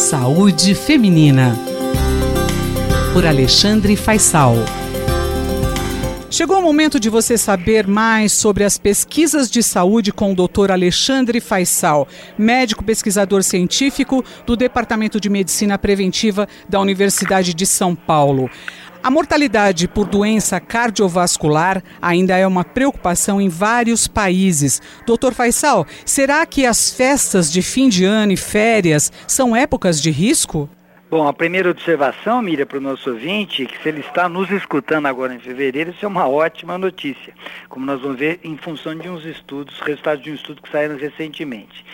Saúde Feminina. Por Alexandre Faisal. Chegou o momento de você saber mais sobre as pesquisas de saúde com o Dr. Alexandre Faisal, médico pesquisador científico do Departamento de Medicina Preventiva da Universidade de São Paulo. A mortalidade por doença cardiovascular ainda é uma preocupação em vários países. Doutor Faisal, será que as festas de fim de ano e férias são épocas de risco? Bom, a primeira observação, Miriam, para o nosso ouvinte, é que se ele está nos escutando agora em fevereiro, isso é uma ótima notícia, como nós vamos ver em função de uns estudos, resultados de um estudo que saíram recentemente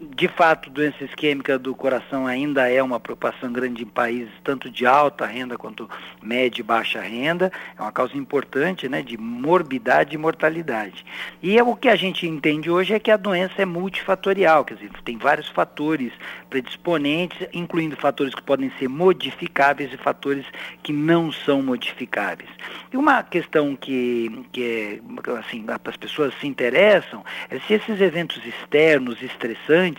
de fato, doença isquêmica do coração ainda é uma preocupação grande em países tanto de alta renda quanto média e baixa renda. É uma causa importante né, de morbidade e mortalidade. E é o que a gente entende hoje é que a doença é multifatorial, quer dizer, tem vários fatores predisponentes, incluindo fatores que podem ser modificáveis e fatores que não são modificáveis. E uma questão que, que é, assim, as pessoas se interessam é se esses eventos externos, estressantes,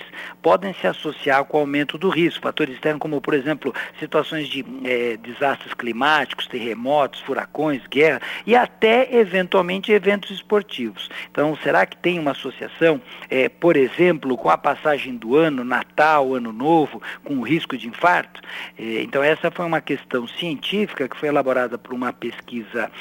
podem se associar com o aumento do risco. Fatores externos como, por exemplo, situações de é, desastres climáticos, terremotos, furacões, guerra e até, eventualmente, eventos esportivos. Então, será que tem uma associação, é, por exemplo, com a passagem do ano, Natal, Ano Novo, com o risco de infarto? É, então, essa foi uma questão científica que foi elaborada por uma pesquisa,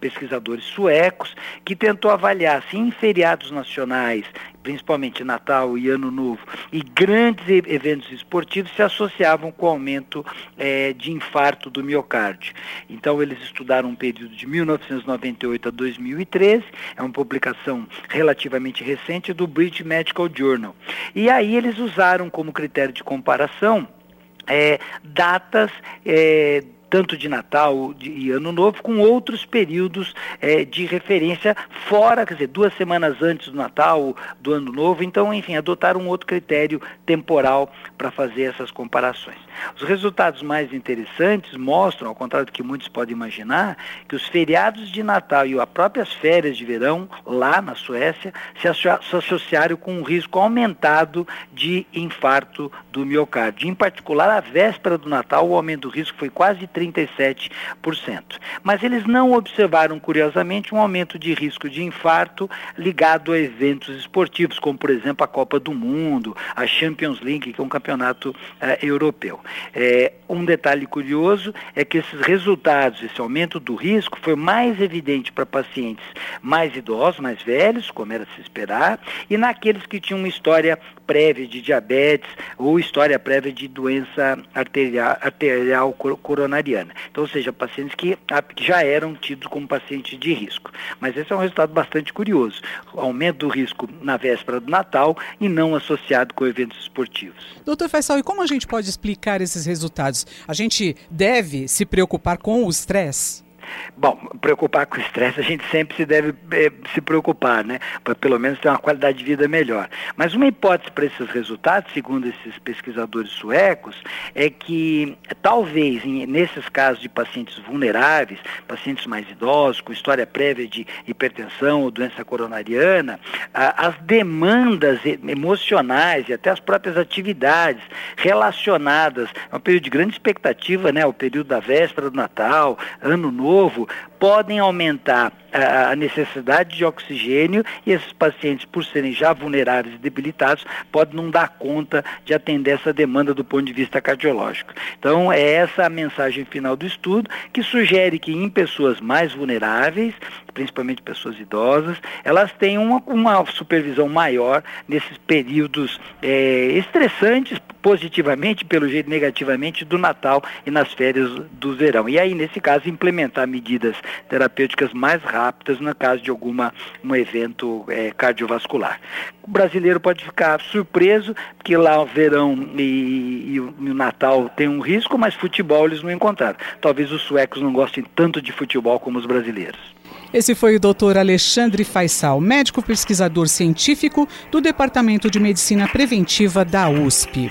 pesquisadores suecos, que tentou avaliar se em feriados nacionais principalmente Natal e Ano Novo, e grandes eventos esportivos se associavam com o aumento é, de infarto do miocárdio. Então, eles estudaram um período de 1998 a 2013, é uma publicação relativamente recente do British Medical Journal. E aí eles usaram como critério de comparação é, datas é, tanto de Natal e Ano Novo, com outros períodos é, de referência fora, quer dizer, duas semanas antes do Natal, do Ano Novo. Então, enfim, adotar um outro critério temporal para fazer essas comparações. Os resultados mais interessantes mostram, ao contrário do que muitos podem imaginar, que os feriados de Natal e as próprias férias de verão, lá na Suécia, se associaram com um risco aumentado de infarto do miocárdio. Em particular, a véspera do Natal, o aumento do risco foi quase 37%. Mas eles não observaram, curiosamente, um aumento de risco de infarto ligado a eventos esportivos, como, por exemplo, a Copa do Mundo, a Champions League, que é um campeonato uh, europeu. É, um detalhe curioso é que esses resultados, esse aumento do risco, foi mais evidente para pacientes mais idosos, mais velhos, como era de se esperar, e naqueles que tinham uma história prévia de diabetes ou história prévia de doença arterial, arterial coronariana. Então, ou seja, pacientes que já eram tidos como pacientes de risco. Mas esse é um resultado bastante curioso. Aumento do risco na véspera do Natal e não associado com eventos esportivos. Doutor Faisal, e como a gente pode explicar esses resultados? A gente deve se preocupar com o estresse? Bom, preocupar com o estresse a gente sempre se deve é, se preocupar, né? Para pelo menos ter uma qualidade de vida melhor. Mas uma hipótese para esses resultados, segundo esses pesquisadores suecos, é que talvez em, nesses casos de pacientes vulneráveis, pacientes mais idosos, com história prévia de hipertensão ou doença coronariana, a, as demandas emocionais e até as próprias atividades relacionadas a um período de grande expectativa, né? O período da véspera do Natal, Ano Novo, novo podem aumentar a necessidade de oxigênio e esses pacientes, por serem já vulneráveis e debilitados, podem não dar conta de atender essa demanda do ponto de vista cardiológico. Então, é essa a mensagem final do estudo, que sugere que em pessoas mais vulneráveis, principalmente pessoas idosas, elas têm uma, uma supervisão maior nesses períodos é, estressantes, positivamente, pelo jeito negativamente, do Natal e nas férias do verão. E aí, nesse caso, implementar medidas terapêuticas mais rápidas no caso de alguma um evento é, cardiovascular. O brasileiro pode ficar surpreso, porque lá o verão e, e, o, e o Natal tem um risco, mas futebol eles não encontraram. Talvez os suecos não gostem tanto de futebol como os brasileiros. Esse foi o Dr. Alexandre Faisal, médico pesquisador científico do Departamento de Medicina Preventiva da USP.